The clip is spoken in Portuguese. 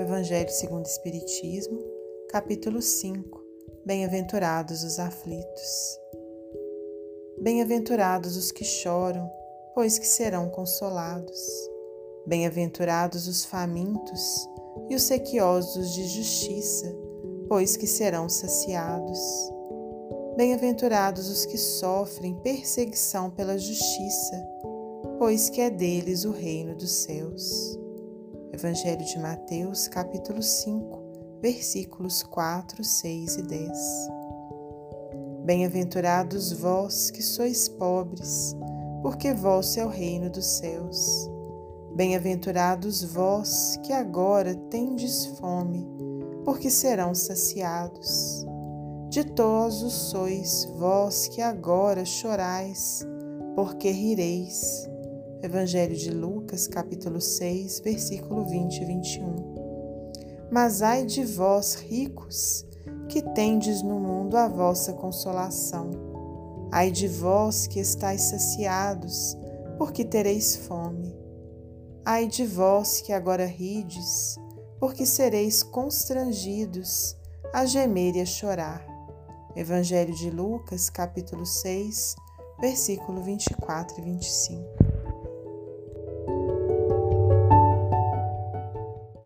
Evangelho segundo o Espiritismo, capítulo 5. Bem-aventurados os aflitos. Bem-aventurados os que choram, pois que serão consolados. Bem-aventurados os famintos e os sequiosos de justiça, pois que serão saciados. Bem-aventurados os que sofrem perseguição pela justiça, pois que é deles o reino dos céus. Evangelho de Mateus, capítulo 5, versículos 4, 6 e 10. Bem-aventurados vós que sois pobres, porque vosso é o reino dos céus. Bem-aventurados vós que agora tendes fome, porque serão saciados. Ditosos sois vós que agora chorais, porque rireis. Evangelho de Lucas, capítulo 6, versículo 20 e 21. Mas ai de vós, ricos, que tendes no mundo a vossa consolação. Ai de vós que estáis saciados, porque tereis fome. Ai de vós que agora rides, porque sereis constrangidos a gemer e a chorar. Evangelho de Lucas, capítulo 6, versículo 24 e 25.